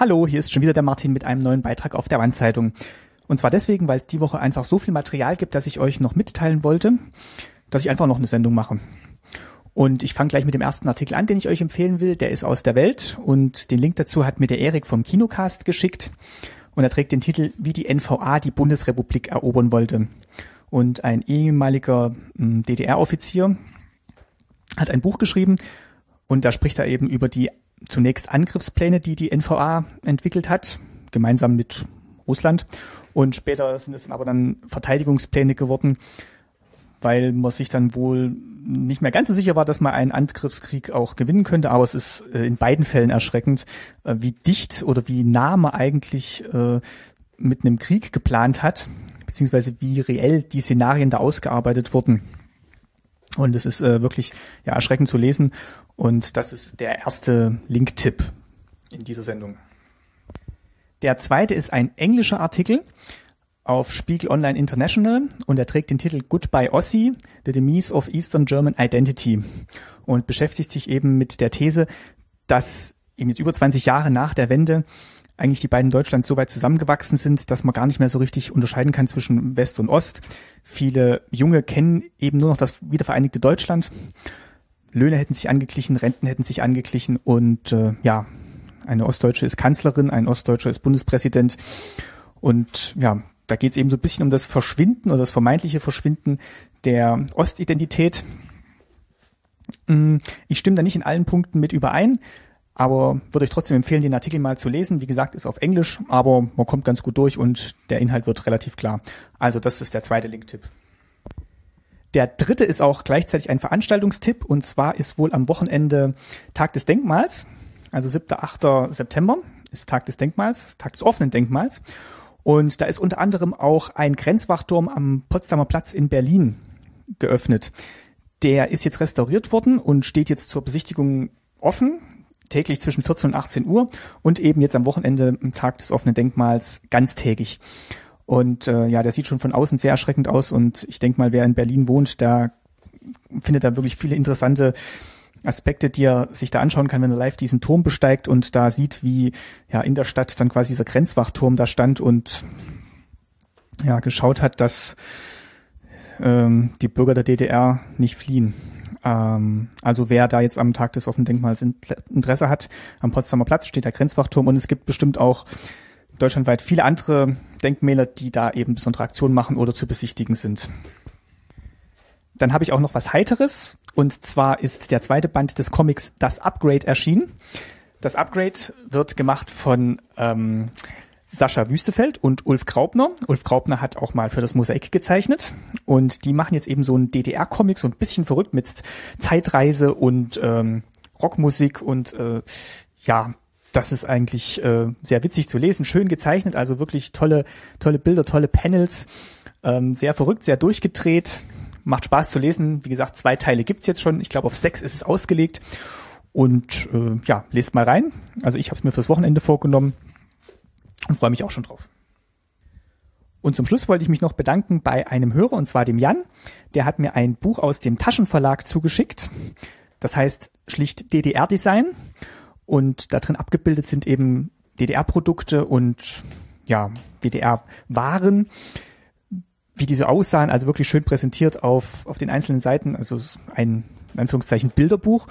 Hallo, hier ist schon wieder der Martin mit einem neuen Beitrag auf der Wandzeitung. Und zwar deswegen, weil es die Woche einfach so viel Material gibt, dass ich euch noch mitteilen wollte, dass ich einfach noch eine Sendung mache. Und ich fange gleich mit dem ersten Artikel an, den ich euch empfehlen will. Der ist aus der Welt und den Link dazu hat mir der Erik vom Kinocast geschickt. Und er trägt den Titel, wie die NVA die Bundesrepublik erobern wollte. Und ein ehemaliger hm, DDR-Offizier hat ein Buch geschrieben und da spricht er eben über die zunächst Angriffspläne, die die NVA entwickelt hat, gemeinsam mit Russland. Und später sind es aber dann Verteidigungspläne geworden, weil man sich dann wohl nicht mehr ganz so sicher war, dass man einen Angriffskrieg auch gewinnen könnte. Aber es ist äh, in beiden Fällen erschreckend, äh, wie dicht oder wie nah man eigentlich äh, mit einem Krieg geplant hat, beziehungsweise wie reell die Szenarien da ausgearbeitet wurden. Und es ist äh, wirklich ja, erschreckend zu lesen. Und das ist der erste Link-Tipp in dieser Sendung. Der zweite ist ein englischer Artikel auf Spiegel Online International und er trägt den Titel Goodbye Ossi, The Demise of Eastern German Identity und beschäftigt sich eben mit der These, dass eben jetzt über 20 Jahre nach der Wende eigentlich die beiden Deutschlands so weit zusammengewachsen sind, dass man gar nicht mehr so richtig unterscheiden kann zwischen West und Ost. Viele Junge kennen eben nur noch das wiedervereinigte Deutschland. Löhne hätten sich angeglichen, Renten hätten sich angeglichen und äh, ja, eine Ostdeutsche ist Kanzlerin, ein Ostdeutscher ist Bundespräsident. Und ja, da geht es eben so ein bisschen um das Verschwinden oder das vermeintliche Verschwinden der Ostidentität. Mm, ich stimme da nicht in allen Punkten mit überein aber würde ich trotzdem empfehlen, den Artikel mal zu lesen. Wie gesagt, ist auf Englisch, aber man kommt ganz gut durch und der Inhalt wird relativ klar. Also das ist der zweite Link-Tipp. Der dritte ist auch gleichzeitig ein Veranstaltungstipp und zwar ist wohl am Wochenende Tag des Denkmals, also 7. 8. September ist Tag des Denkmals, Tag des offenen Denkmals. Und da ist unter anderem auch ein Grenzwachturm am Potsdamer Platz in Berlin geöffnet. Der ist jetzt restauriert worden und steht jetzt zur Besichtigung offen täglich zwischen 14 und 18 Uhr und eben jetzt am Wochenende am Tag des offenen Denkmals ganztägig. Und äh, ja, der sieht schon von außen sehr erschreckend aus und ich denke mal, wer in Berlin wohnt, da findet er wirklich viele interessante Aspekte, die er sich da anschauen kann, wenn er live diesen Turm besteigt und da sieht, wie ja in der Stadt dann quasi dieser Grenzwachturm da stand und ja geschaut hat, dass ähm, die Bürger der DDR nicht fliehen. Ähm, also wer da jetzt am Tag des offenen Denkmals Interesse hat, am Potsdamer Platz steht der Grenzwachturm und es gibt bestimmt auch deutschlandweit viele andere Denkmäler, die da eben besondere Aktionen machen oder zu besichtigen sind. Dann habe ich auch noch was Heiteres und zwar ist der zweite Band des Comics Das Upgrade erschienen. Das Upgrade wird gemacht von ähm, Sascha Wüstefeld und Ulf Graupner. Ulf Graupner hat auch mal für das Mosaik gezeichnet und die machen jetzt eben so einen DDR-Comic, so ein bisschen verrückt mit Zeitreise und ähm, Rockmusik und äh, ja, das ist eigentlich äh, sehr witzig zu lesen, schön gezeichnet, also wirklich tolle, tolle Bilder, tolle Panels, ähm, sehr verrückt, sehr durchgedreht, macht Spaß zu lesen. Wie gesagt, zwei Teile gibt's jetzt schon. Ich glaube, auf sechs ist es ausgelegt. Und äh, ja, lest mal rein. Also ich habe es mir fürs Wochenende vorgenommen und freue mich auch schon drauf. Und zum Schluss wollte ich mich noch bedanken bei einem Hörer, und zwar dem Jan. Der hat mir ein Buch aus dem Taschenverlag zugeschickt. Das heißt schlicht DDR-Design. Und da drin abgebildet sind eben DDR-Produkte und ja, DDR-Waren, wie die so aussahen, also wirklich schön präsentiert auf, auf den einzelnen Seiten, also ein, in Anführungszeichen, Bilderbuch.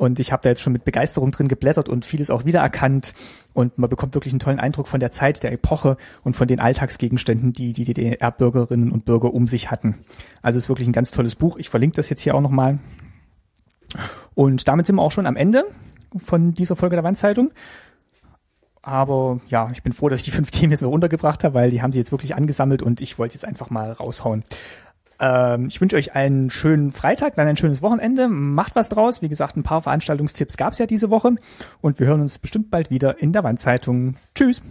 Und ich habe da jetzt schon mit Begeisterung drin geblättert und vieles auch wiedererkannt. Und man bekommt wirklich einen tollen Eindruck von der Zeit, der Epoche und von den Alltagsgegenständen, die die DDR-Bürgerinnen und Bürger um sich hatten. Also es ist wirklich ein ganz tolles Buch. Ich verlinke das jetzt hier auch nochmal. Und damit sind wir auch schon am Ende von dieser Folge der Wandzeitung. Aber ja, ich bin froh, dass ich die fünf Themen jetzt noch untergebracht habe, weil die haben sie jetzt wirklich angesammelt und ich wollte jetzt einfach mal raushauen. Ähm, ich wünsche euch einen schönen Freitag, dann ein schönes Wochenende. Macht was draus. Wie gesagt, ein paar Veranstaltungstipps gab es ja diese Woche. Und wir hören uns bestimmt bald wieder in der Wandzeitung. Tschüss.